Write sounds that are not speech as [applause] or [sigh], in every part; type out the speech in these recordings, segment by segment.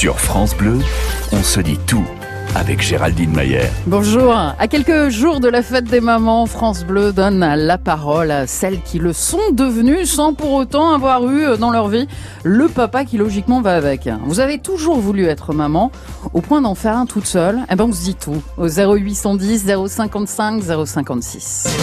Sur France Bleu, on se dit tout avec Géraldine Mayer. Bonjour. À quelques jours de la fête des mamans, France Bleu donne la parole à celles qui le sont devenues sans pour autant avoir eu dans leur vie le papa qui logiquement va avec. Vous avez toujours voulu être maman au point d'en faire un toute seule Eh ben on se dit tout au 0810 055 056.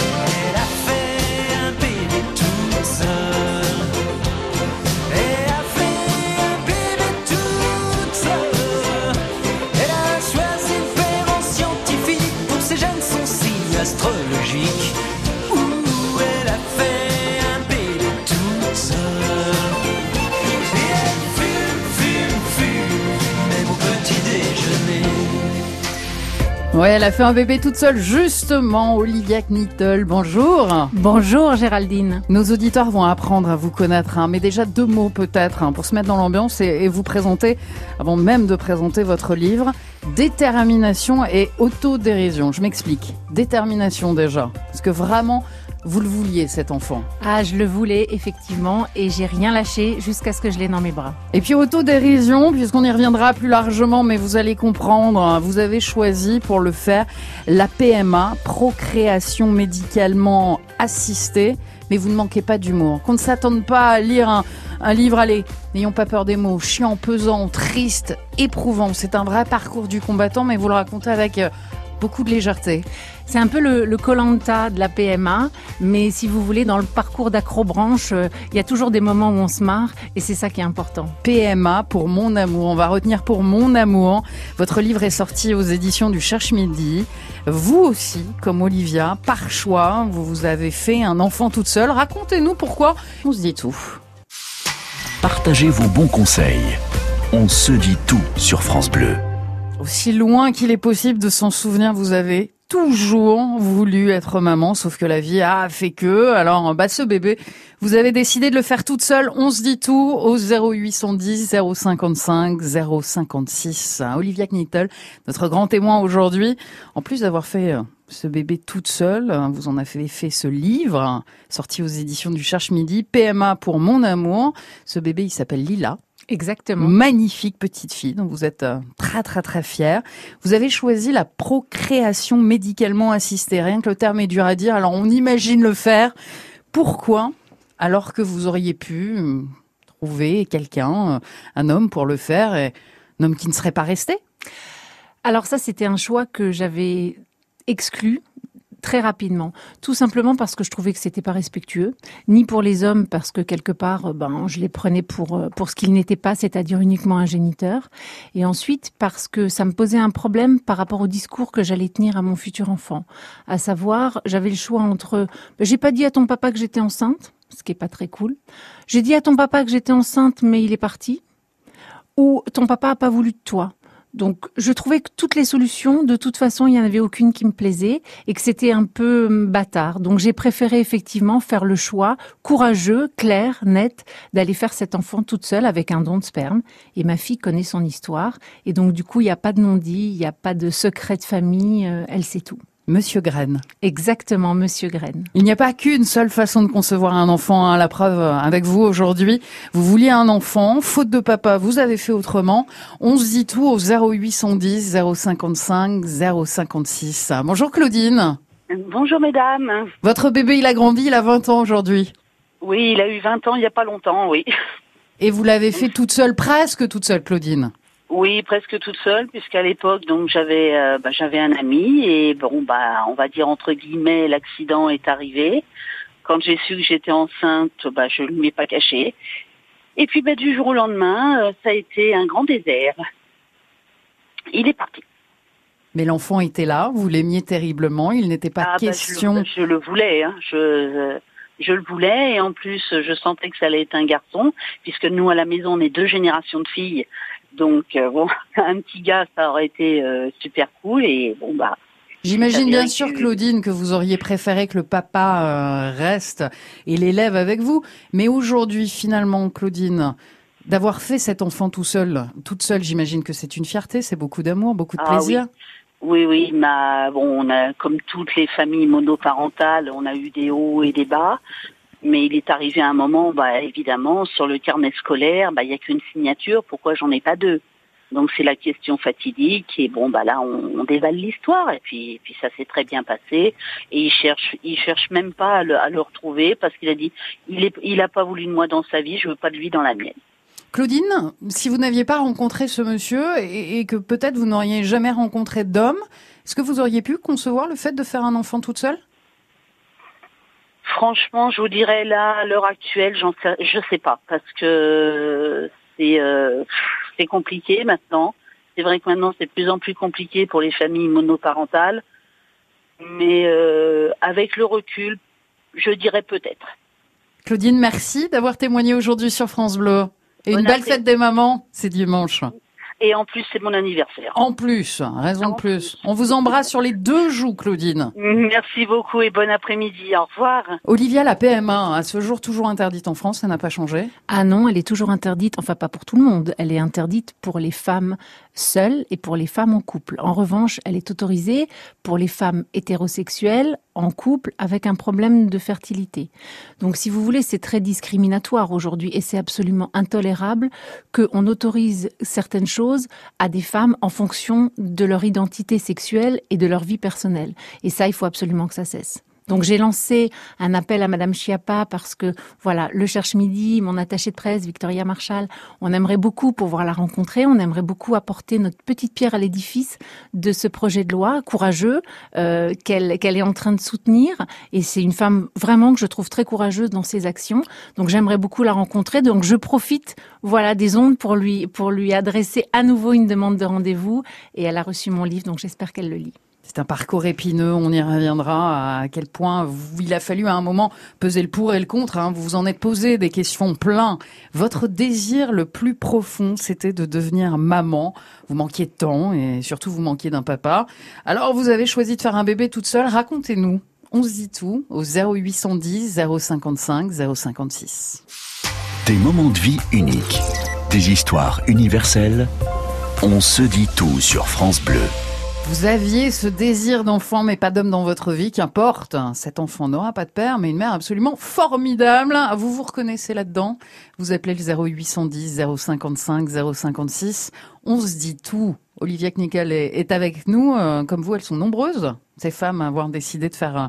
Elle a fait un bébé toute seule, justement. Olivia Knittel, bonjour. Bonjour Géraldine. Nos auditeurs vont apprendre à vous connaître, hein, mais déjà deux mots peut-être hein, pour se mettre dans l'ambiance et, et, vous présenter, avant même de présenter votre livre, Détermination et autodérision. Je m'explique. Détermination déjà, parce que vraiment, vous le vouliez, cet enfant Ah, je le voulais, effectivement, et j'ai rien lâché jusqu'à ce que je l'ai dans mes bras. Et puis autodérision, puisqu'on y reviendra plus largement, mais vous allez comprendre, hein, vous avez choisi pour le faire la PMA, procréation médicalement assistée, mais vous ne manquez pas d'humour. Qu'on ne s'attende pas à lire un, un livre, allez, n'ayons pas peur des mots, chiant, pesant, triste, éprouvant. C'est un vrai parcours du combattant, mais vous le racontez avec euh, beaucoup de légèreté. C'est un peu le Colanta de la PMA, mais si vous voulez, dans le parcours d'acrobranche, il euh, y a toujours des moments où on se marre et c'est ça qui est important. PMA pour mon amour, on va retenir pour mon amour. Votre livre est sorti aux éditions du Cherche Midi. Vous aussi, comme Olivia, par choix, vous vous avez fait un enfant toute seule. Racontez-nous pourquoi. On se dit tout. Partagez vos bons conseils. On se dit tout sur France Bleu. Aussi loin qu'il est possible de s'en souvenir, vous avez toujours voulu être maman, sauf que la vie a fait que. Alors, bah, ce bébé, vous avez décidé de le faire toute seule. On se dit tout au 0810 055 056. Olivia Knittel, notre grand témoin aujourd'hui. En plus d'avoir fait euh, ce bébé toute seule, vous en avez fait ce livre, sorti aux éditions du Cherche Midi, PMA pour mon amour. Ce bébé, il s'appelle Lila. Exactement. Magnifique petite fille dont vous êtes euh, très très très fière. Vous avez choisi la procréation médicalement assistée. Rien que le terme est dur à dire. Alors on imagine le faire. Pourquoi Alors que vous auriez pu euh, trouver quelqu'un, euh, un homme pour le faire, et un homme qui ne serait pas resté? Alors ça, c'était un choix que j'avais exclu très rapidement, tout simplement parce que je trouvais que c'était pas respectueux, ni pour les hommes parce que quelque part, ben, je les prenais pour pour ce qu'ils n'étaient pas, c'est-à-dire uniquement un géniteur, et ensuite parce que ça me posait un problème par rapport au discours que j'allais tenir à mon futur enfant, à savoir, j'avais le choix entre, ben, j'ai pas dit à ton papa que j'étais enceinte, ce qui est pas très cool, j'ai dit à ton papa que j'étais enceinte, mais il est parti, ou ton papa a pas voulu de toi. Donc, je trouvais que toutes les solutions, de toute façon, il n'y en avait aucune qui me plaisait et que c'était un peu hum, bâtard. Donc, j'ai préféré effectivement faire le choix courageux, clair, net, d'aller faire cet enfant toute seule avec un don de sperme. Et ma fille connaît son histoire. Et donc, du coup, il n'y a pas de non-dit, il n'y a pas de secret de famille, euh, elle sait tout. Monsieur Graine. Exactement, Monsieur Graine. Il n'y a pas qu'une seule façon de concevoir un enfant. Hein. La preuve avec vous aujourd'hui, vous vouliez un enfant, faute de papa, vous avez fait autrement. On se dit tout au 0810 055 056. Bonjour Claudine. Bonjour mesdames. Votre bébé, il a grandi, il a 20 ans aujourd'hui. Oui, il a eu 20 ans il n'y a pas longtemps, oui. Et vous l'avez fait toute seule, presque toute seule, Claudine. Oui, presque toute seule, puisqu'à l'époque, donc j'avais euh, bah, j'avais un ami et bon bah on va dire entre guillemets l'accident est arrivé. Quand j'ai su que j'étais enceinte, bah je ne lui ai pas caché. Et puis bah, du jour au lendemain, euh, ça a été un grand désert. Il est parti. Mais l'enfant était là, vous l'aimiez terriblement, il n'était pas Ah, bah, question. je, le, je le voulais, hein. je, je le voulais et en plus je sentais que ça allait être un garçon, puisque nous à la maison on est deux générations de filles. Donc euh, bon, [laughs] un petit gars, ça aurait été euh, super cool et bon bah. J'imagine bien sûr, Claudine, que vous auriez préféré que le papa euh, reste et l'élève avec vous. Mais aujourd'hui, finalement, Claudine, d'avoir fait cet enfant tout seul, toute seule, j'imagine que c'est une fierté, c'est beaucoup d'amour, beaucoup de Ah plaisir. Oui, oui, ma, bon, on a, comme toutes les familles monoparentales, on a eu des hauts et des bas. Mais il est arrivé un moment, bah, évidemment, sur le carnet scolaire, bah, il n'y a qu'une signature. Pourquoi j'en ai pas deux? Donc c'est la question fatidique et bon bah là on, dévale l'histoire et puis puis ça s'est très bien passé et il cherche il cherche même pas à le, retrouver parce qu'il a dit il est il pas voulu de moi dans sa vie, je veux pas de lui dans la mienne. Claudine, si vous n'aviez pas rencontré ce monsieur et, et que peut-être vous n'auriez jamais rencontré d'homme, est-ce que vous auriez pu concevoir le fait de faire un enfant toute seule? Franchement, je vous dirais là, à l'heure actuelle, j'en sais, je sais pas, parce que c'est euh, c'est compliqué maintenant. C'est vrai que maintenant c'est de plus en plus compliqué pour les familles monoparentales, mais euh, avec le recul, je dirais peut-être. Claudine, merci d'avoir témoigné aujourd'hui sur France Bleu. Et une belle fête des mamans, c'est dimanche. Et en plus, c'est mon anniversaire. En plus, raison de plus. On vous embrasse sur les deux joues, Claudine. Merci beaucoup et bon après-midi. Au revoir. Olivia, la PMA, à ce jour toujours interdite en France, ça n'a pas changé Ah non, elle est toujours interdite, enfin pas pour tout le monde. Elle est interdite pour les femmes seules et pour les femmes en couple. En revanche, elle est autorisée pour les femmes hétérosexuelles en couple avec un problème de fertilité. Donc si vous voulez, c'est très discriminatoire aujourd'hui et c'est absolument intolérable qu'on autorise certaines choses à des femmes en fonction de leur identité sexuelle et de leur vie personnelle. Et ça, il faut absolument que ça cesse. Donc j'ai lancé un appel à Madame Chiappa parce que voilà, le Cherche Midi, mon attaché de presse Victoria Marshall, on aimerait beaucoup pouvoir la rencontrer, on aimerait beaucoup apporter notre petite pierre à l'édifice de ce projet de loi courageux euh, qu'elle qu'elle est en train de soutenir. Et c'est une femme vraiment que je trouve très courageuse dans ses actions. Donc j'aimerais beaucoup la rencontrer. Donc je profite voilà des ondes pour lui pour lui adresser à nouveau une demande de rendez-vous. Et elle a reçu mon livre, donc j'espère qu'elle le lit. C'est un parcours épineux, on y reviendra à quel point il a fallu à un moment peser le pour et le contre. Hein. Vous vous en êtes posé des questions plein. Votre désir le plus profond, c'était de devenir maman. Vous manquiez de temps et surtout vous manquiez d'un papa. Alors vous avez choisi de faire un bébé toute seule. Racontez-nous. On se dit tout au 0810 055 056. Des moments de vie uniques, des histoires universelles. On se dit tout sur France Bleu. Vous aviez ce désir d'enfant, mais pas d'homme dans votre vie, qu'importe. Cet enfant n'aura pas de père, mais une mère absolument formidable. Vous vous reconnaissez là-dedans. Vous appelez le 0810 055 056. On se dit tout. Olivia Knickel est avec nous. Euh, comme vous, elles sont nombreuses, ces femmes à avoir décidé de faire euh,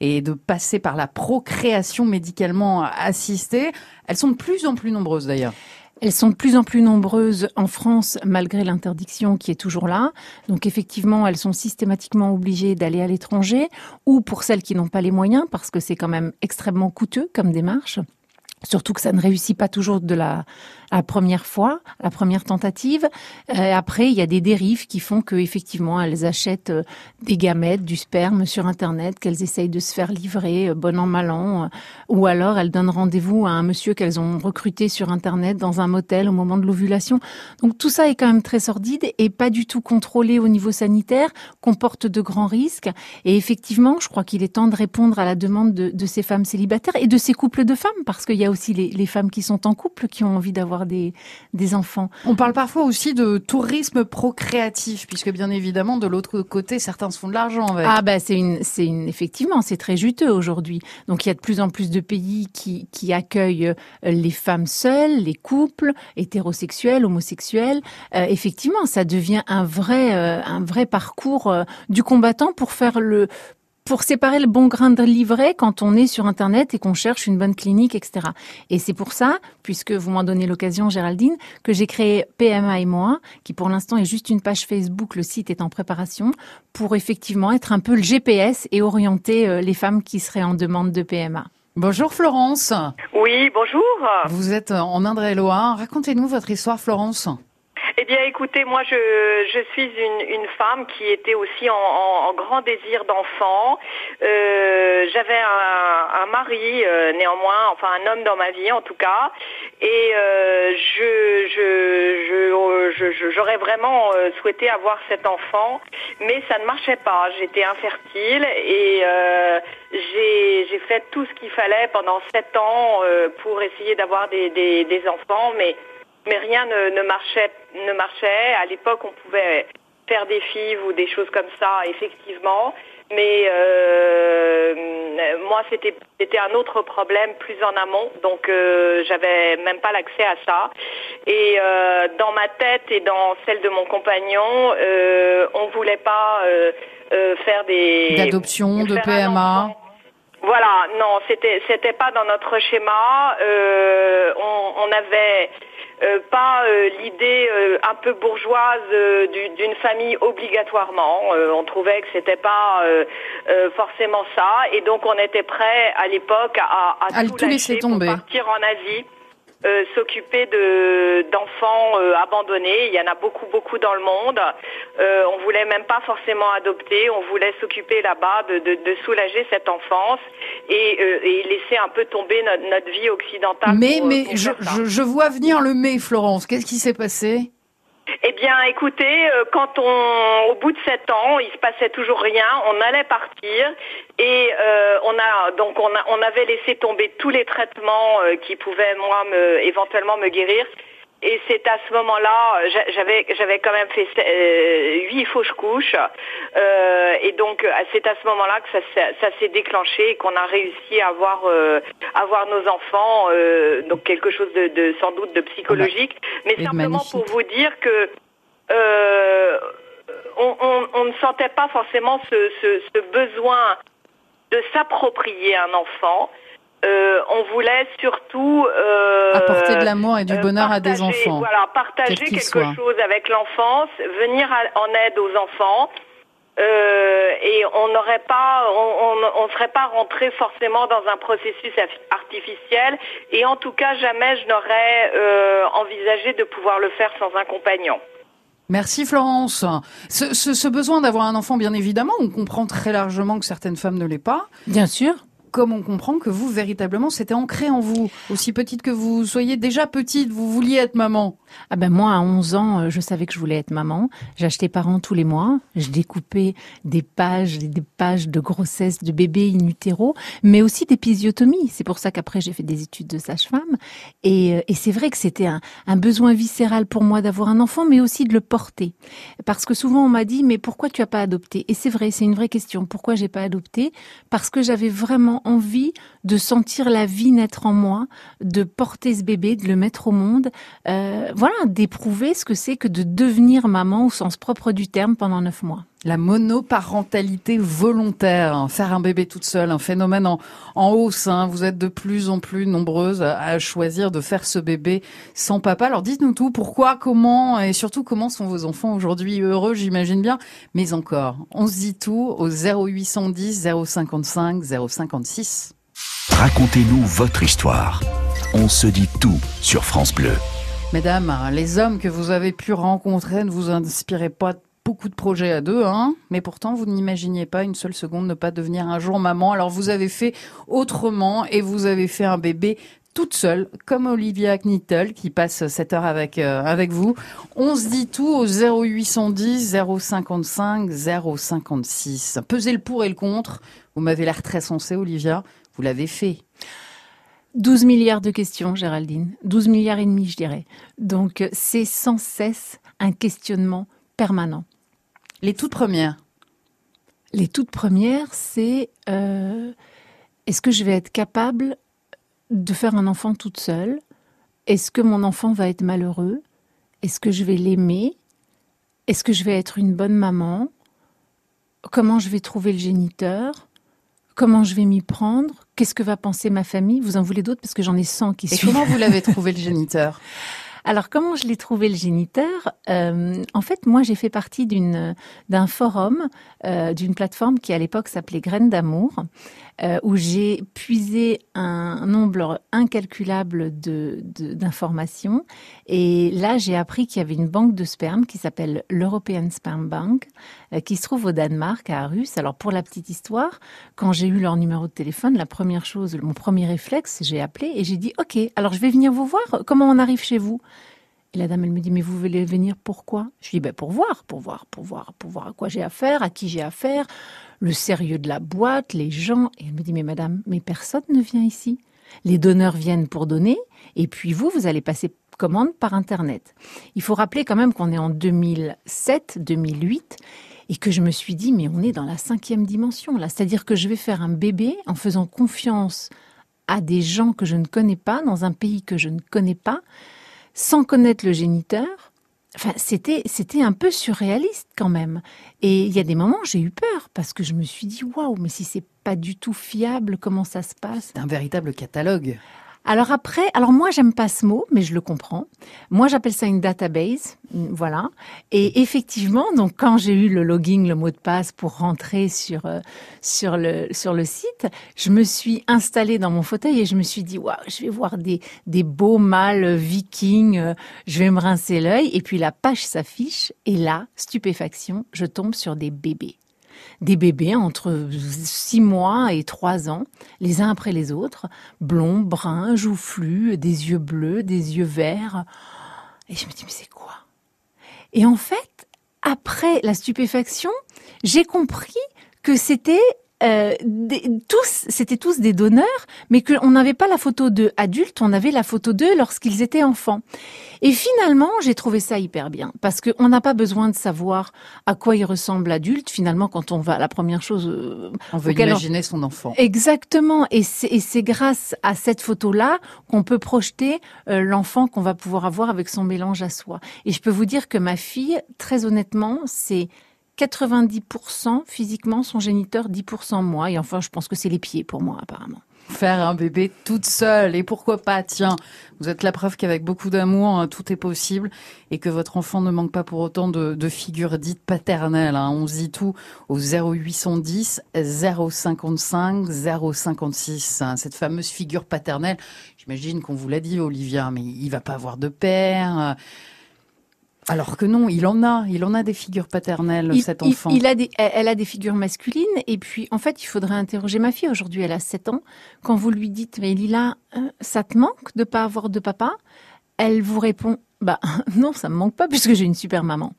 et de passer par la procréation médicalement assistée. Elles sont de plus en plus nombreuses d'ailleurs. Elles sont de plus en plus nombreuses en France malgré l'interdiction qui est toujours là. Donc effectivement, elles sont systématiquement obligées d'aller à l'étranger ou pour celles qui n'ont pas les moyens parce que c'est quand même extrêmement coûteux comme démarche. Surtout que ça ne réussit pas toujours de la, la première fois, la première tentative. Euh, après, il y a des dérives qui font que effectivement, elles achètent euh, des gamètes, du sperme sur Internet, qu'elles essayent de se faire livrer, euh, bon an mal an, ou alors elles donnent rendez-vous à un monsieur qu'elles ont recruté sur Internet dans un motel au moment de l'ovulation. Donc tout ça est quand même très sordide et pas du tout contrôlé au niveau sanitaire, comporte de grands risques. Et effectivement, je crois qu'il est temps de répondre à la demande de, de, ces femmes célibataires et de ces couples de femmes, parce qu'il y a aussi les, les femmes qui sont en couple, qui ont envie d'avoir des, des enfants. On parle parfois aussi de tourisme procréatif, puisque bien évidemment, de l'autre côté, certains se font de l'argent avec. Ah ben c'est une, c'est une, effectivement, c'est très juteux aujourd'hui. Donc il y a de plus en plus de pays qui, qui accueillent euh, les femmes seules, les couples hétérosexuels, homosexuels. Euh, effectivement, ça devient un vrai, euh, un vrai parcours du combattant pour faire le, pour séparer le bon grain de livret quand on est sur Internet et qu'on cherche une bonne clinique, etc. Et c'est pour ça, puisque vous m'en donnez l'occasion, Géraldine, que j'ai créé PMA et moi, qui pour l'instant est juste une page Facebook, le site est en préparation, pour effectivement être un peu le GPS et orienter euh, les femmes qui seraient en demande de PMA. Bonjour Florence. Oui, bonjour. Vous êtes en Indre-et-Loire. Racontez-nous votre histoire, Florence. Eh bien, écoutez, moi, je, je suis une, une femme qui était aussi en, en, grand désir d'enfant. Euh, J'avais un, un, mari, euh, néanmoins, enfin un homme dans ma vie, en tout cas, et euh, je, je, je, j'aurais vraiment euh, souhaité avoir cet enfant, mais ça ne marchait pas. J'étais infertile et euh, j'ai fait tout ce qu'il fallait pendant sept ans euh, pour essayer d'avoir des, des, des enfants, mais mais rien ne, marchait, ne marchait. À l'époque, on pouvait faire des fives ou des choses comme ça, effectivement. Mais euh, moi, c'était c'était un autre problème plus en amont, donc euh, j'avais même pas l'accès à ça. Et euh, dans ma tête et dans celle de mon compagnon, euh, on voulait pas euh, euh, faire des D'adoption, de PMA. Voilà, non, c'était c'était pas dans notre schéma. Euh, on, on avait pas euh, l'idée euh, un peu bourgeoise euh, du- d'une famille obligatoirement. Euh, on trouvait que c'était pas euh, euh, forcément ça, et donc on était prêt à l'époque à, tout tout laisser pour tomber. partir en Asie. Euh, s'occuper de d'enfants euh, abandonnés. Il y en a beaucoup, beaucoup dans le monde. Euh, on voulait même pas forcément adopter. On voulait s'occuper là-bas de, de, de soulager cette enfance et, euh, et laisser un peu tomber notre, notre vie occidentale. Mais, pour, mais pour je, je, je vois venir le mais, Florence. Qu'est-ce qui s'est passé? Bien, écoutez, euh, quand on, au bout de sept ans, il se passait toujours rien, on allait partir et euh, on a donc on, a, on avait laissé tomber tous les traitements euh, qui pouvaient moi me, éventuellement me guérir. Et c'est à ce moment-là, euh, j'a- j'avais j'avais quand même fait euh, huit fausses couches, euh, et donc euh, c'est à ce moment-là que ça, s'est- ça s'est déclenché et qu'on a réussi à avoir euh, avoir nos enfants, euh, donc quelque chose de, de sans doute de psychologique, mais simplement pour vous dire que euh, on, on- on ne sentait pas forcément ce, ce- ce besoin de s'approprier un enfant. Euh, on voulait surtout euh, Apporter de l'amour et du euh, bonheur à des enfants. Voilà, partager quelque chose avec l'enfance, venir à- en aide aux enfants. euh, et on n'aurait pas, on, on, on serait pas rentré forcément dans un processus artificiel. Et en tout cas, jamais je n'aurais euh, envisagé de pouvoir le faire sans un compagnon. Merci Florence. Ce, ce, ce besoin d'avoir un enfant, bien évidemment, on comprend très largement que certaines femmes ne l'aient pas. Bien sûr. Comme on comprend que vous, véritablement, c'était ancré en vous. Aussi petite que vous soyez, déjà petite, vous vouliez être maman. Ah ben moi, à 11 ans, euh, je savais que je voulais être maman. J'achetais parents tous les mois. Je découpais des pages, des pages de grossesse de bébés in utero, mais aussi d'épisiotomie. C'est pour ça qu'après, j'ai fait des études de sage-femme. Et, euh, et c'est vrai que c'était un, un besoin viscéral pour moi d'avoir un enfant, mais aussi de le porter. Parce que souvent, on m'a dit, mais pourquoi tu as pas adopté? Et c'est vrai, c'est une vraie question. Pourquoi j'ai pas adopté? Parce que j'avais vraiment envie de sentir la vie naître en moi, de porter ce bébé, de le mettre au monde. Euh, voilà, d'éprouver ce que c'est que de devenir maman au sens propre du terme pendant neuf mois. La monoparentalité volontaire, faire un bébé toute seule, un phénomène en, en hausse. hein. Vous êtes de plus en plus nombreuses à, à choisir de faire ce bébé sans papa. Alors dites-nous tout, pourquoi, comment et surtout comment sont vos enfants aujourd'hui heureux, j'imagine bien. Mais encore, on se dit tout au 0810 055 056. Racontez-nous votre histoire. On se dit tout sur France Bleu. Mesdames, les hommes que vous avez pu rencontrer ne vous inspiraient pas beaucoup de projets à deux, hein, mais pourtant vous n'imaginiez pas une seule seconde ne pas devenir un jour maman. Alors vous avez fait autrement et vous avez fait un bébé toute seule, comme Olivia Knittel qui passe cette heure avec euh, avec vous. On se dit tout au 0810 055 056. Pesez le pour et le contre. Vous m'avez l'air très sensé, Olivia. Vous l'avez fait. 12 milliards de questions, Géraldine. 12 milliards et demi, je dirais. Donc, euh, c'est sans cesse un questionnement permanent. Les toutes premières. Les toutes premières, c'est euh, est-ce que je vais être capable de faire un enfant toute seule? Est-ce que mon enfant va être malheureux? Est-ce que je vais l'aimer? Est-ce que je vais être une bonne maman? Comment je vais trouver le géniteur? Comment je vais m'y prendre? Qu'est-ce que va penser ma famille? Vous en voulez d'autres? Parce que j'en ai 100 qui Et suivent. comment vous l'avez [laughs] trouvé le géniteur? Alors comment je l'ai trouvé le géniteur? Euh, En fait, moi j'ai fait partie d'une d'un forum, euh, d'une plateforme qui à l'époque s'appelait Graines d'amour, euh, où j'ai puisé un nombre incalculable de d'informations. Et là, j'ai appris qu'il y avait une banque de sperme qui s'appelle l'European Sperm Bank, qui se trouve au Danemark, à Aarhus. Alors pour la petite histoire, quand j'ai eu leur numéro de téléphone, la première chose, mon premier réflexe, j'ai appelé et j'ai dit OK. Alors je vais venir vous voir. Comment on arrive chez vous? Et la dame, elle me dit, mais vous voulez venir pourquoi Je dis, ben pour voir, pour voir, pour voir, pour voir à quoi j'ai affaire, à qui j'ai affaire, le sérieux de la boîte, les gens. Et elle me dit, mais madame, mais personne ne vient ici. Les donneurs viennent pour donner, et puis vous, vous allez passer par Internet. Il faut rappeler quand même qu'on est en 2007, 2008 et que je me suis dit, mais on est dans la cinquième dimension là. C'est-à-dire que je vais faire un bébé en faisant confiance à des gens que je ne connais pas, dans un pays que je ne connais pas, sans connaître le géniteur. Enfin, c'était, c'était un peu surréaliste quand même. Et il y a des moments, j'ai eu peur parce que je me suis dit, waouh, mais si c'est pas du tout fiable, comment ça se passe? C'est un véritable catalogue. Alors après, alors moi j'aime pas ce mot, mais je le comprends. Moi j'appelle ça une database, voilà. Et effectivement, donc quand j'ai eu le login, le mot de passe pour rentrer sur euh, sur le sur le site, je me suis installée dans mon fauteuil et je me suis dit waouh, je vais voir des des beaux mâles vikings, euh, je vais me rincer l'œil et puis la page s'affiche et là, stupéfaction, je tombe sur des bébés des bébés entre 6 mois et 3 ans, les uns après les autres, blonds, bruns, joufflus, des yeux bleus, des yeux verts. Et je me dis, mais c'est quoi? Et en fait, après la stupéfaction, j'ai compris que c'était euh, tous, c'était tous des donneurs, mais qu'on n'avait pas la photo d'eux adultes, on avait la photo d'eux lorsqu'ils étaient enfants. Et finalement, j'ai trouvé ça hyper bien, parce qu'on n'a pas besoin de savoir à quoi il ressemble adulte. Finalement, quand on va, la première chose, euh, on veut imaginer son enfant. Exactement, et c'est grâce à cette photo-là qu'on peut projeter euh, l'enfant qu'on va pouvoir avoir avec son mélange à soi. Et je peux vous dire que ma fille, très honnêtement, c'est 90% physiquement son géniteur, 10% moi. Et enfin, je pense que c'est les pieds pour moi, apparemment. Faire un bébé toute seule. Et pourquoi pas, tiens, vous êtes la preuve qu'avec beaucoup d'amour, hein, tout est possible et que votre enfant ne manque pas pour autant de, de figures dites paternelles. Hein. On se dit tout au 0810 055 056. Cette fameuse figure paternelle, j'imagine qu'on vous l'a dit, Olivia, mais il va pas avoir de père. Alors que non, il en a, il en a des figures paternelles, cet enfant. Il, a des, elle a des figures masculines, et puis en fait, il faudrait interroger ma fille. Aujourd'hui, elle a 7 ans. Quand vous lui dites, mais Lila, euh, ça te manque de pas avoir de papa? Elle vous répond, bah [laughs] non, ça me manque pas puisque j'ai une super maman.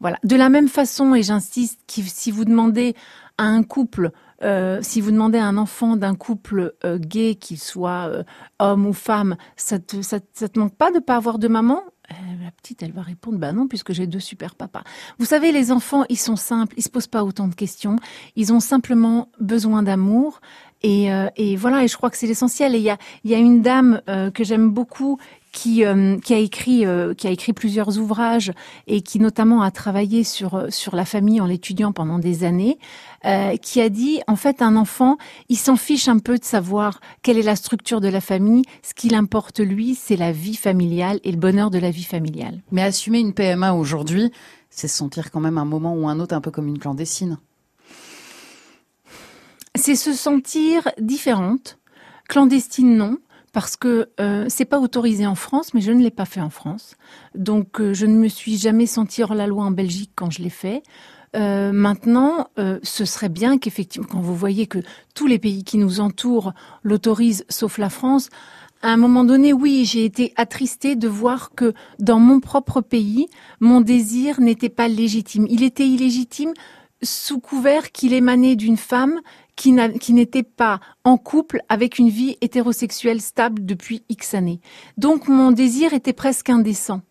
Voilà. De la même façon, et j'insiste, si vous demandez à un couple euh, si vous demandez à un enfant d'un couple euh, gay, qu'il soit homme ou femme, ça te, ça, ça te manque pas de pas avoir de maman? La petite, elle va répondre, bah non, puisque j'ai deux super papas. Vous savez, les enfants, ils sont simples, ils se posent pas autant de questions. Ils ont simplement besoin d'amour. Et, euh, voilà, et je crois que c'est l'essentiel. Et il y a, y a une dame euh, que j'aime beaucoup qui, euh, qui a écrit euh, qui a écrit plusieurs ouvrages et qui notamment a travaillé sur euh, sur la famille en l'étudiant pendant des années, qui a dit en fait un enfant il s'en fiche un peu de savoir quelle est la structure de la famille, ce qu'il importe lui c'est la vie familiale et le bonheur de la vie familiale. Mais assumer une PMA aujourd'hui, c'est se sentir quand même un moment ou un autre un peu comme une clandestine. C'est se sentir différente, clandestine non, parce que euh, c'est pas autorisé en France, mais je ne l'ai pas fait en France. Donc euh, je ne me suis jamais sentie hors la loi en Belgique quand je l'ai fait. Euh, maintenant, euh, ce serait bien qu'effectivement, quand vous voyez que tous les pays qui nous entourent l'autorisent, sauf la France, à un moment donné, oui, j'ai été attristée de voir que dans mon propre pays, mon désir n'était pas légitime. Il était illégitime sous couvert qu'il émanait d'une femme qui n'était pas en couple avec une vie hétérosexuelle stable depuis X années. Donc mon désir était presque indécent.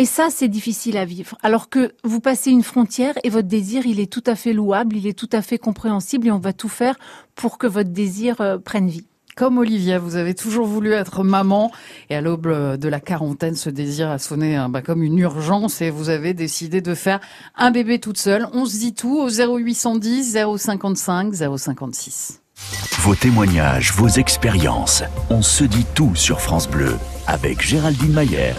Et ça, c'est difficile à vivre. Alors que vous passez une frontière et votre désir, il est tout à fait louable, il est tout à fait compréhensible et on va tout faire pour que votre désir euh, prenne vie. Comme Olivia, vous avez toujours voulu être maman et à l'aube de la quarantaine, ce désir a sonné hein, bah, comme une urgence et vous avez décidé de faire un bébé toute seule. On se dit tout au 0810 055 056. Vos témoignages, vos expériences, on se dit tout sur France Bleu avec Géraldine Mayer.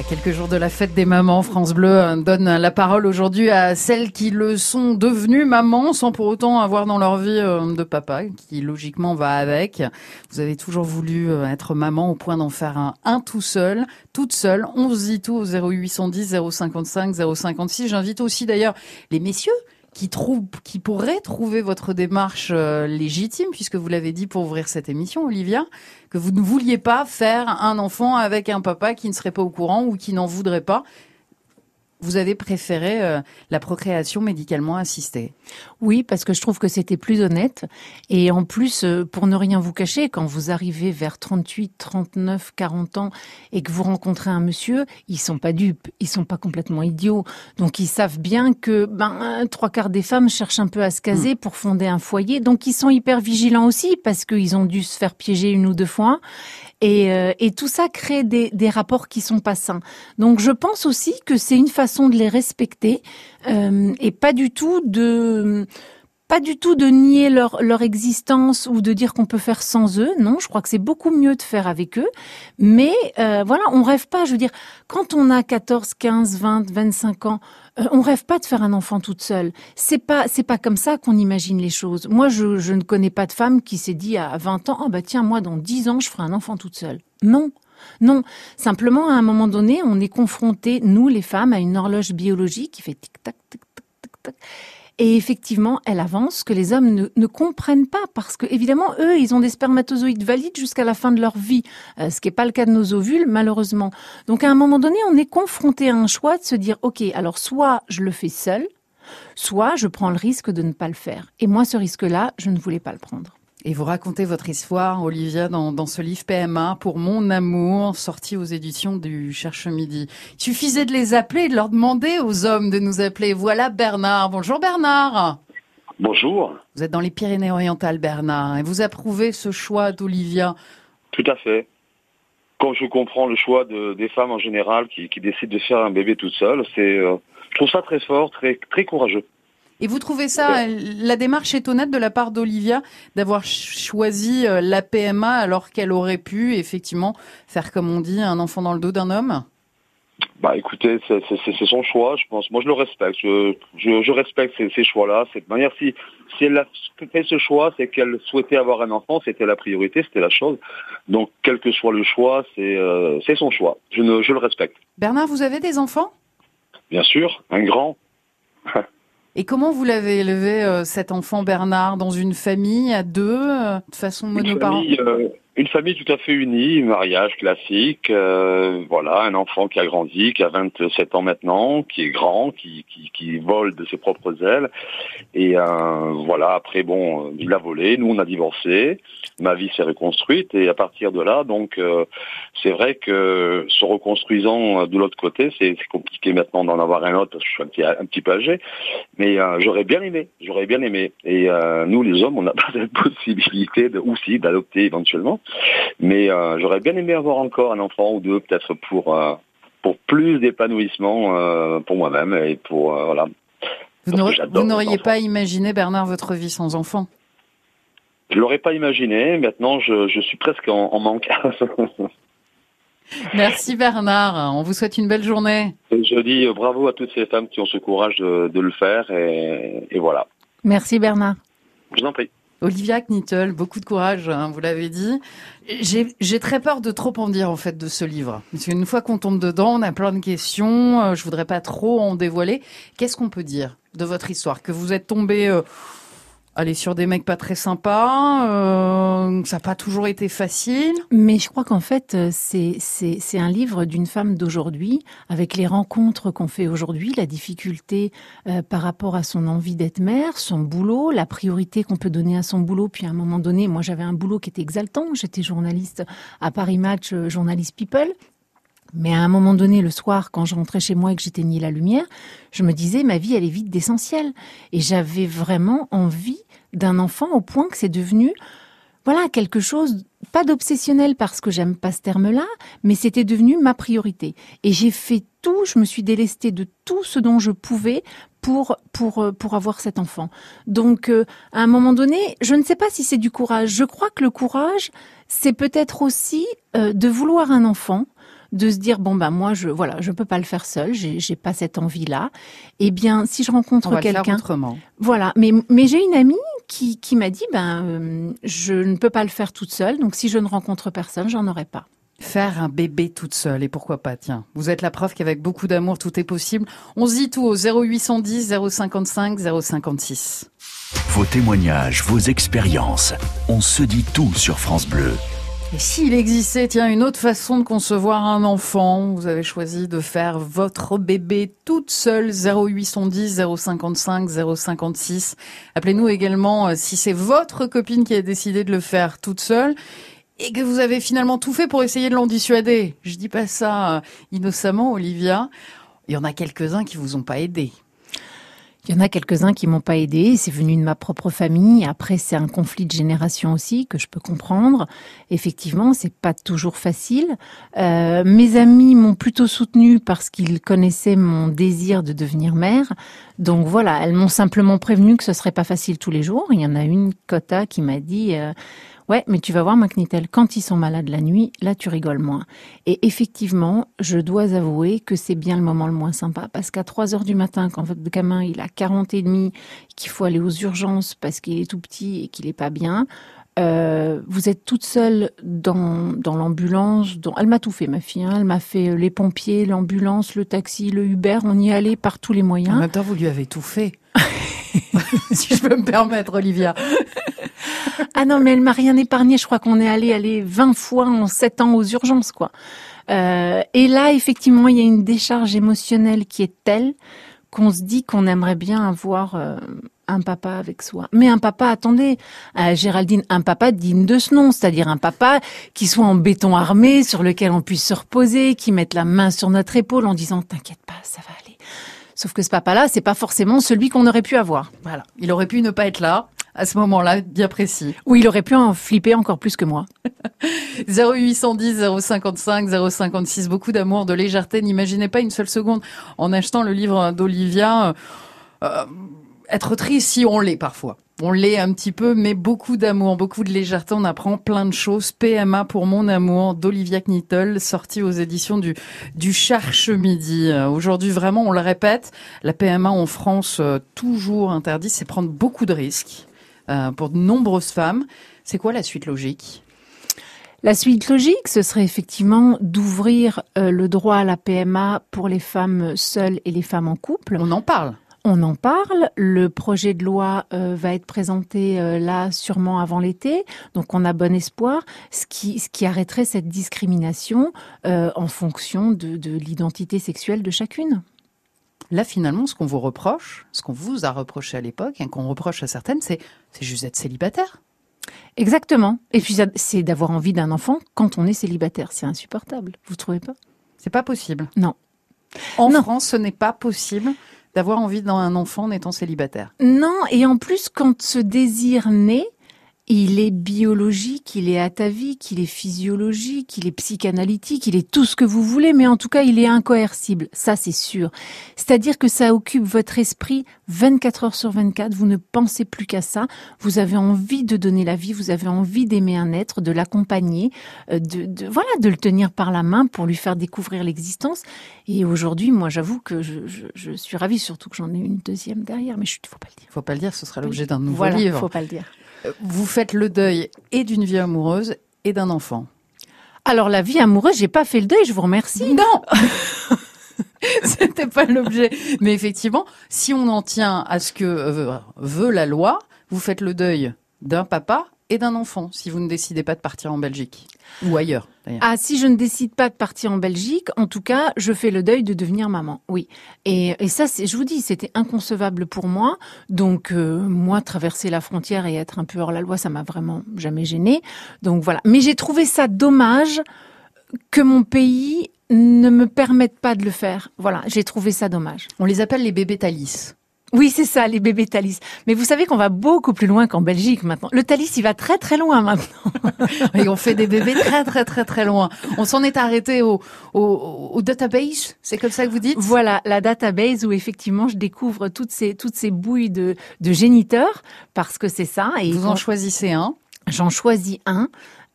À quelques jours de la fête des mamans, France Bleu euh, donne la parole aujourd'hui à celles qui le sont devenues mamans sans pour autant avoir dans leur vie euh, de papa, qui logiquement va avec. Vous avez toujours voulu euh, être maman au point d'en faire un, tout seul, toute seule. On se dit tout au 0810 055 056. J'invite aussi d'ailleurs les messieurs qui pourrait trouver votre démarche euh, légitime, puisque vous l'avez dit pour ouvrir cette émission, Olivia, que vous ne vouliez pas faire un enfant avec un papa qui ne serait pas au courant ou qui n'en voudrait pas. Vous avez préféré euh, la procréation médicalement assistée. Oui, parce que je trouve que c'était plus honnête. Et en plus, euh, pour ne rien vous cacher, quand vous arrivez vers 38, 39, 40 ans et que vous rencontrez un monsieur, ils sont pas dupes, ils sont pas complètement idiots. Donc ils savent bien que ben trois quarts des femmes cherchent un peu à se caser pour fonder un foyer. Donc ils sont hyper vigilants aussi parce qu'ils ont dû se faire piéger une ou deux fois. Et, euh, et, tout ça crée des, des, rapports qui sont pas sains. Donc je pense aussi que c'est une façon de les respecter euh, et pas du tout de pas du tout de nier leur, leur existence ou de dire qu'on peut faire sans eux. Non, je crois que c'est beaucoup mieux de faire avec eux. Mais euh, voilà, on rêve pas. Je veux dire, quand on a 14, 15, 20, 25 ans, on rêve pas de faire un enfant toute seule. C'est pas c'est pas comme ça qu'on imagine les choses. Moi, je, je ne connais pas de femme qui s'est dit à 20 ans, oh bah tiens, moi dans 10 ans, je ferai un enfant toute seule. Non. Non, simplement à un moment donné, on est confronté, nous les femmes, à une horloge biologique qui fait tic-tac, tic-tac, tic-tac. Et effectivement, elle avance, que les hommes ne, ne, comprennent pas, parce que évidemment, eux, ils ont des spermatozoïdes valides jusqu'à la fin de leur vie, euh, ce qui n'est pas le cas de nos ovules, malheureusement. Donc à un moment donné, on est confronté à un choix de se dire, OK, alors soit je le fais seul, soit je prends le risque de ne pas le faire. Et moi, ce risque-là, je ne voulais pas le prendre. Et vous racontez votre histoire, Olivia, dans, dans, ce livre PMA pour mon amour, sorti aux éditions du Cherche Midi. Il suffisait de les appeler, de leur demander aux hommes de nous appeler. Voilà Bernard. Bonjour Bernard. Bonjour. Vous êtes dans les Pyrénées-Orientales, Bernard, et vous approuvez ce choix d'Olivia. Tout à fait. Quand je comprends le choix de, des femmes en général qui, qui, décident de faire un bébé toute seule, c'est, euh, je trouve ça très fort, très, très courageux. Et vous trouvez ça, la démarche est honnête de la part d'Olivia d'avoir choisi euh, la PMA alors qu'elle aurait pu effectivement faire, comme on dit, un enfant dans le dos d'un homme? Bah écoutez, c'est son choix, je pense. Moi, je le respecte. Je, je, je respecte ces, ces choix-là. Cette manière, si, si elle a fait ce choix, c'est qu'elle souhaitait avoir un enfant, c'était la priorité, c'était la chose. Donc, quel que soit le choix, c'est euh, son choix. Je, ne, je le respecte. Bernard, vous avez des enfants? Bien sûr, un grand. [laughs] Et comment vous l'avez élevé, euh, cet enfant Bernard, dans une famille à deux, euh, de façon monoparentale une famille tout à fait unie, mariage classique, euh, voilà, un enfant qui a grandi, qui a 27 ans maintenant, qui est grand, qui, qui, qui vole de ses propres ailes. Et euh, voilà, après, bon, il a volé, nous on a divorcé, ma vie s'est reconstruite, et à partir de là, donc, euh, c'est vrai que se reconstruisant de l'autre côté, c'est compliqué maintenant d'en avoir un autre, parce que je suis un petit, un petit peu âgé, mais euh, j'aurais bien aimé, j'aurais bien aimé. Et euh, nous, les hommes, on n'a [laughs] pas cette possibilité, de, aussi, d'adopter éventuellement. Mais euh, j'aurais bien aimé avoir encore un enfant ou deux, peut-être pour euh, pour plus d'épanouissement euh, pour moi-même et pour euh, voilà. Vous n'auriez pas imaginé Bernard votre vie sans enfant Je l'aurais pas imaginé. Maintenant, je, je suis presque en, en manque. [laughs] Merci Bernard. On vous souhaite une belle journée. Et je dis bravo à toutes ces femmes qui ont ce courage de, de le faire et, et voilà. Merci Bernard. Je vous en prie. Olivia Knittel, beaucoup de courage, hein, vous l'avez dit. J'ai très peur de trop en dire en fait de ce livre, parce qu'une fois qu'on tombe dedans, on a plein de questions. Euh, je voudrais pas trop en dévoiler. Qu'est-ce qu'on peut dire de votre histoire? Que vous êtes tombé euh, aller sur des mecs pas très sympas, euh, ça n'a pas toujours été facile. Mais je crois qu'en fait, euh, c'est un livre d'une femme d'aujourd'hui, avec les rencontres qu'on fait aujourd'hui, la difficulté euh, par rapport à son envie d'être mère, son boulot, la priorité qu'on peut donner à son boulot. Puis à un moment donné, moi j'avais un boulot qui était exaltant, j'étais journaliste à Paris Match, journaliste People. Mais à un moment donné, le soir, quand je rentrais chez moi et que j'éteignais la lumière, je me disais, ma vie, elle est vide d'essentiel. Et j'avais vraiment envie d'un enfant au point que c'est devenu, voilà, quelque chose, pas d'obsessionnel parce que j'aime pas ce terme-là, mais c'était devenu ma priorité. Et j'ai fait tout, je me suis délestée de tout ce dont je pouvais pour pour pour avoir cet enfant. Donc euh, à un moment donné, je ne sais pas si c'est du courage. Je crois que le courage, c'est peut-être aussi euh, de vouloir un enfant, de se dire bon ben moi je voilà je peux pas le faire seul j'ai pas cette envie là eh bien si je rencontre quelqu'un voilà mais mais j'ai une amie qui qui m'a dit ben euh, je ne peux pas le faire toute seule donc si je ne rencontre personne j'en aurai pas Faire un bébé toute seule, et pourquoi pas, tiens. Vous êtes la preuve qu'avec beaucoup d'amour, tout est possible. On se dit tout au 0810 055 056. Vos témoignages, vos expériences, on se dit tout sur France Bleu. Et s'il existait, tiens, une autre façon de concevoir un enfant, vous avez choisi de faire votre bébé toute seule, 0810 055 056. Appelez-nous également euh, si c'est votre copine qui a décidé de le faire toute seule et que vous avez finalement tout fait pour essayer de l'en dissuader. Je dis pas ça euh, innocemment, Olivia. Il y en a quelques-uns qui vous ont pas aidé. Il y en a quelques-uns qui m'ont pas aidé. C'est venu de ma propre famille. Après, c'est un conflit de génération aussi que je peux comprendre. Effectivement, c'est pas toujours facile. Euh, mes amis m'ont plutôt soutenu parce qu'ils connaissaient mon désir de devenir mère. Donc voilà, elles m'ont simplement prévenu que ce serait pas facile tous les jours. Il y en a une, Cota, qui m'a dit. Euh, Ouais, mais tu vas voir, McNittel, quand ils sont malades la nuit, là, tu rigoles moins. Et effectivement, je dois avouer que c'est bien le moment le moins sympa. Parce qu'à 3 heures du matin, quand votre gamin, il a 40 et demi, qu'il faut aller aux urgences parce qu'il est tout petit et qu'il est pas bien, euh, vous êtes toute seule dans, dans l'ambulance. Dans... Elle m'a tout fait, ma fille. Hein. Elle m'a fait euh, les pompiers, l'ambulance, le taxi, le Uber. On y allait par tous les moyens. En même temps, vous lui avez tout fait. [laughs] si je peux me permettre, Olivia. [laughs] ah non, mais elle m'a rien épargné. Je crois qu'on est allé aller 20 fois en 7 ans aux urgences, quoi. Euh, et là, effectivement, il y a une décharge émotionnelle qui est telle qu'on se dit qu'on aimerait bien avoir euh, un papa avec soi. Mais un papa, attendez, euh, Géraldine, un papa digne de ce nom, c'est-à-dire un papa qui soit en béton armé, sur lequel on puisse se reposer, qui mette la main sur notre épaule en disant t'inquiète pas, ça va aller. Sauf que ce papa-là, c'est pas forcément celui qu'on aurait pu avoir. Voilà. Il aurait pu ne pas être là à ce moment-là, bien précis. Ou il aurait pu en flipper encore plus que moi. 0810 055 056, beaucoup d'amour, de légèreté. N'imaginez pas une seule seconde en achetant le livre d'Olivia. Euh, être triste si on l'est parfois. On l'est un petit peu, mais beaucoup d'amour, beaucoup de légèreté. On apprend plein de choses. PMA pour mon amour d'Olivia Knittel, sorti aux éditions du, du Cherche Midi. Aujourd'hui, vraiment, on le répète, la PMA en France, euh, toujours interdit, c'est prendre beaucoup de risques euh, pour de nombreuses femmes. C'est quoi la suite logique? La suite logique, ce serait effectivement d'ouvrir euh, le droit à la PMA pour les femmes seules et les femmes en couple. On en parle. On en parle. Le projet de loi euh, va être présenté là sûrement avant l'été, donc on a bon espoir, ce qui, ce qui arrêterait cette discrimination en fonction de, de l'identité sexuelle de chacune. Là, finalement, ce qu'on vous reproche, ce qu'on vous a reproché à l'époque, et qu'on reproche à certaines, c'est, c'est juste d'être célibataire. Exactement. Et puis, c'est d'avoir envie d'un enfant quand on est célibataire. C'est insupportable. Vous trouvez pas? C'est pas possible. Non. En France, ce n'est pas possible d'avoir envie d'un enfant en étant célibataire. Non, et en plus, quand ce désir naît, il est biologique, il est atavique, il est physiologique, il est psychanalytique, il est tout ce que vous voulez, mais en tout cas, il est incoercible. Ça, c'est sûr. C'est-à-dire que ça occupe votre esprit 24 heures sur 24. Vous ne pensez plus qu'à ça. Vous avez envie de donner la vie, vous avez envie d'aimer un être, de l'accompagner, euh, de, voilà, de le tenir par la main pour lui faire découvrir l'existence. Et aujourd'hui, moi, j'avoue que je, suis ravie, surtout que j'en ai une deuxième derrière, mais il faut pas le dire. Faut pas le dire, ce sera l'objet d'un nouveau voilà, livre. Faut pas le dire. Vous faites le deuil et d'une vie amoureuse et d'un enfant. Alors la vie amoureuse, j'ai pas fait le deuil, je vous remercie. Non. [laughs] C'était pas l'objet. Mais effectivement, si on en tient à ce que euh, veut la loi, vous faites le deuil d'un papa et d'un enfant si vous ne décidez pas de partir en Belgique ou ailleurs. Ah, si je ne décide pas de partir en Belgique, en tout cas, je fais le deuil de devenir maman. Oui. Et, et ça, je vous dis, c'était inconcevable pour moi. Donc, euh, moi, traverser la frontière et être un peu hors la loi, ça m'a vraiment jamais gêné. Donc voilà. Mais j'ai trouvé ça dommage que mon pays ne me permette pas de le faire. Voilà, j'ai trouvé ça dommage. On les appelle les bébés Thalys. Oui, c'est ça, les bébés Thalys. Mais vous savez qu'on va beaucoup plus loin qu'en Belgique maintenant. Le Thalys, il va très très loin maintenant. [laughs] Et on fait des bébés très très très très loin. On s'en est arrêté au, au, au database, c'est comme ça que vous dites? Voilà, la database où effectivement je découvre toutes ces toutes ces bouilles de, de géniteurs parce que c'est ça. Et vous en choisissez un? J'en choisis un.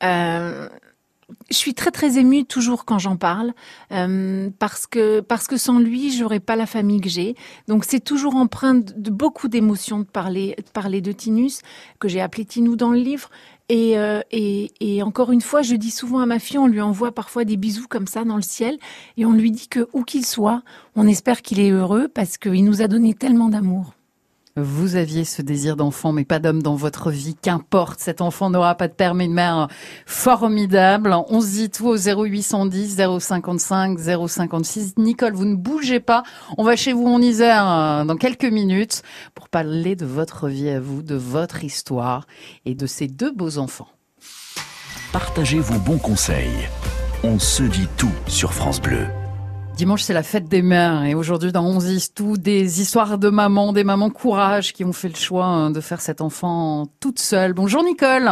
Euh, je suis très très émue toujours quand j'en parle euh, parce que parce que sans lui j'aurais pas la famille que j'ai. Donc c'est toujours empreint de, beaucoup d'émotions de parler de parler de Tinus que j'ai appelé Tinou dans le livre. Et, euh, et, et encore une fois je dis souvent à ma fille on lui envoie parfois des bisous comme ça dans le ciel et on lui dit que où qu'il soit on espère qu'il est heureux parce qu'il nous a donné tellement d'amour Vous aviez ce désir d'enfant, mais pas d'homme dans votre vie. Qu'importe, cet enfant n'aura pas de père, mais une mère formidable. On se dit tout au 0810 055 056. Nicole, vous ne bougez pas. On va chez vous en Isère euh, dans quelques minutes pour parler de votre vie à vous, de votre histoire et de ces deux beaux enfants. Partagez vos bons conseils. On se dit tout sur France Bleu. Dimanche, c'est la fête des mères et aujourd'hui dans 11 tout des histoires de mamans, des mamans courage qui ont fait le choix hein, de faire cet enfant toute seule. Bonjour Nicole.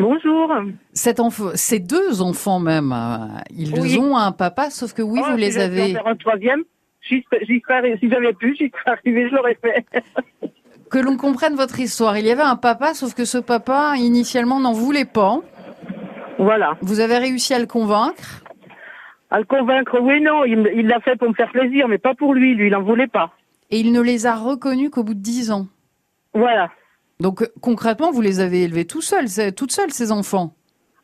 Bonjour. Cet enfant, ces deux enfants même, euh, ils ont un papa, sauf que oui, Oh, vous les si avez. en faire un troisième. J'y j'y serais- si j'avais pu, j'y serais arrivé, je l'aurais fait. [laughs] Que l'on comprenne votre histoire. Il y avait un papa, sauf que ce papa, initialement, n'en voulait pas. Voilà. Vous avez réussi à le convaincre. À le convaincre, oui, non, il l'a fait pour me faire plaisir, mais pas pour lui. Lui, il n'en voulait pas. Et il ne les a reconnus qu'au bout de dix ans. Voilà. Donc euh, concrètement, vous les avez élevés tout seuls, c'est- toutes seules, ces enfants?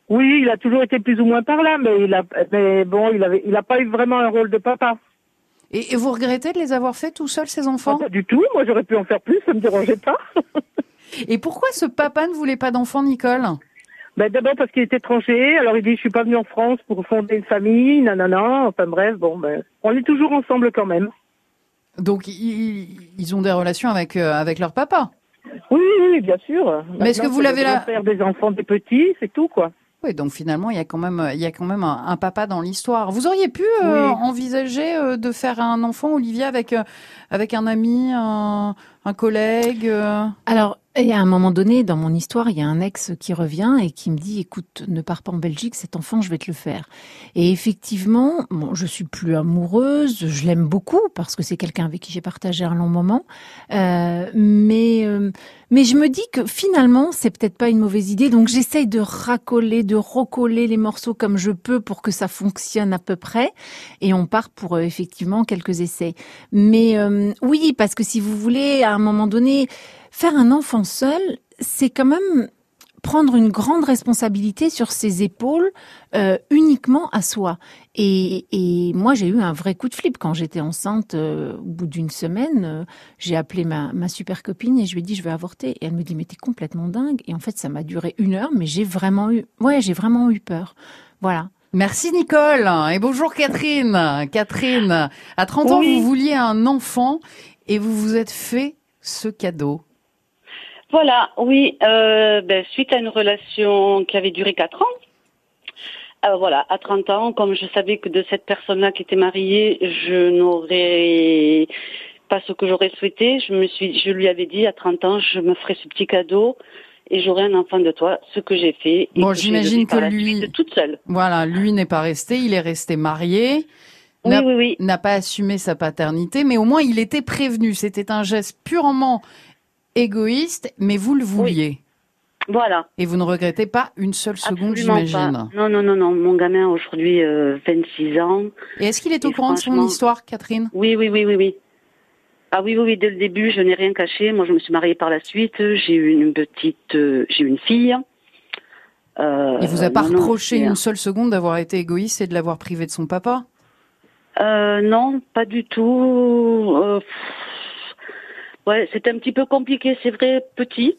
Oui, il a toujours été plus ou moins par là, mais il a, mais bon, il avait, il a pas eu vraiment un rôle de papa. Et, et vous regrettez de les avoir faits tout seuls, ces enfants? Pas du tout. Moi, j'aurais pu en faire plus, ça me dérangeait pas. [laughs] Et pourquoi ce papa ne voulait pas d'enfants, Nicole? Ben, d'abord parce qu'il est étranger. Alors, il dit, je suis pas venu en France pour fonder une famille, nanana. Enfin, bref, bon, ben, on est toujours ensemble quand même. Donc ils, ils ont des relations avec euh, avec leur papa? Oui, oui, bien sûr. Mais est-ce que vous l'avez là Faire des enfants, des petits, c'est tout, quoi. Oui, donc finalement, il y a quand même il y a quand même un, un papa dans l'histoire. Vous auriez pu euh, Oui. envisager euh, de faire un enfant, Olivier, avec euh, avec un ami, un, un collègue. euh Alors, et à un moment donné, dans mon histoire, il y a un ex qui revient et qui me dit, écoute, ne pars pas en Belgique, cet enfant, je vais te le faire. Et effectivement, bon, je suis plus amoureuse, je l'aime beaucoup parce que c'est quelqu'un avec qui j'ai partagé un long moment. Euh, mais, euh, mais je me dis que finalement, c'est peut-être pas une mauvaise idée. Donc, j'essaye de racoler, de recoller les morceaux comme je peux pour que ça fonctionne à peu près. Et on part pour euh, effectivement quelques essais. Mais oui, parce que si vous voulez, à un moment donné, faire un enfant seul, c'est quand même prendre une grande responsabilité sur ses épaules euh, uniquement à soi. Et, et moi, j'ai eu un vrai coup de flip quand j'étais enceinte. euh, au bout d'une semaine, euh, j'ai appelé ma, ma super copine et je lui ai dit je vais avorter. Et elle me dit mais t'es complètement dingue. Et en fait, ça m'a duré une heure, mais j'ai vraiment eu, ouais, j'ai vraiment eu peur. Voilà. Merci Nicole et bonjour Catherine. Catherine, à 30 ans, Oui. vous vouliez un enfant et vous vous êtes fait ce cadeau. Voilà, oui, euh, ben, suite à une relation qui avait duré 4 ans, euh, voilà, à 30 ans, comme je savais que de cette personne-là qui était mariée, je n'aurais pas ce que j'aurais souhaité, je me suis, je lui avais dit à 30 ans, je me ferai ce petit cadeau et j'aurai un enfant de toi, ce que j'ai fait. et Bon, j'imagine que lui- suite toute seule. Voilà, lui n'est pas resté, il est resté marié. Oui, n'a- oui, oui. n'a pas assumé sa paternité, mais au moins il était prévenu. C'était un geste purement égoïste, mais vous le vouliez. Voilà. Et vous ne regrettez pas une seule seconde, Absolument j'imagine. pas. Non, non, non, non. Mon gamin aujourd'hui euh, 26 ans. Et est-ce qu'il est au courant de son histoire, Catherine? Oui, oui, oui, oui, oui. Ah oui, oui, oui, dès le début, je n'ai rien caché. Moi, je me suis mariée par la suite. J'ai eu une petite, euh, j'ai eu une fille. Euh, Il vous a pas non, reproché une seule seconde d'avoir été égoïste et de l'avoir privé de son papa? Euh, non, pas du tout. Euh, ouais, c'était un petit peu compliqué, c'est vrai, petit.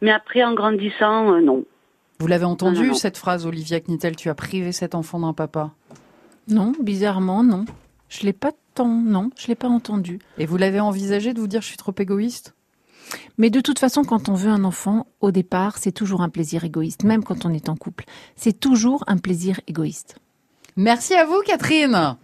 Mais après, en grandissant, euh, non. Vous l'avez entendu, Non, non, non. cette phrase, Olivia Knittel, tu as privé cet enfant d'un papa? Non, bizarrement, non. Je l'ai pas tant, non, je l'ai pas entendu. Et vous l'avez envisagé de vous dire je suis trop égoïste? Mais de toute façon, quand on veut un enfant, au départ, c'est toujours un plaisir égoïste, même quand on est en couple. C'est toujours un plaisir égoïste. Merci à vous, Catherine.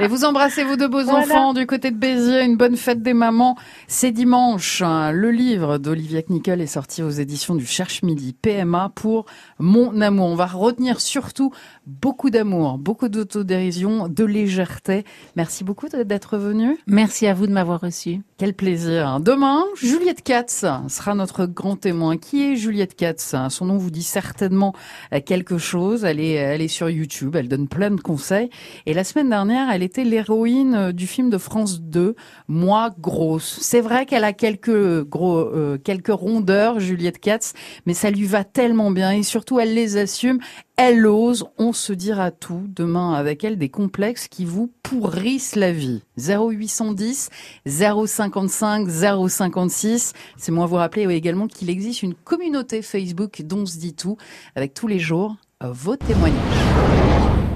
Et vous embrassez vos deux beaux Voilà. enfants du côté de Béziers. Une bonne fête des mamans. C'est dimanche. hein. Le livre d'Olivia Knickel est sorti aux éditions du Cherche Midi PMA pour Mon amour. On va retenir surtout beaucoup d'amour, beaucoup d'autodérision, de légèreté. Merci beaucoup d'être venu. Merci à vous de m'avoir reçu. Quel plaisir. Demain, Juliette Katz sera notre grand témoin. Qui est Juliette Katz? Son nom vous dit certainement quelque chose. Elle est, elle est sur YouTube, elle donne plein de conseils. Et la semaine dernière, elle était l'héroïne euh, du film de France 2, Moi grosse. C'est vrai qu'elle a quelques euh, quelques rondeurs, Juliette Katz, mais ça lui va tellement bien et surtout elle les assume. Elle ose, on se dira tout demain avec elle des complexes qui vous pourrissent la vie. 0810 055 056. C'est moi vous rappeler également qu'il existe une communauté Facebook dont on se dit tout avec tous les jours vos témoignages.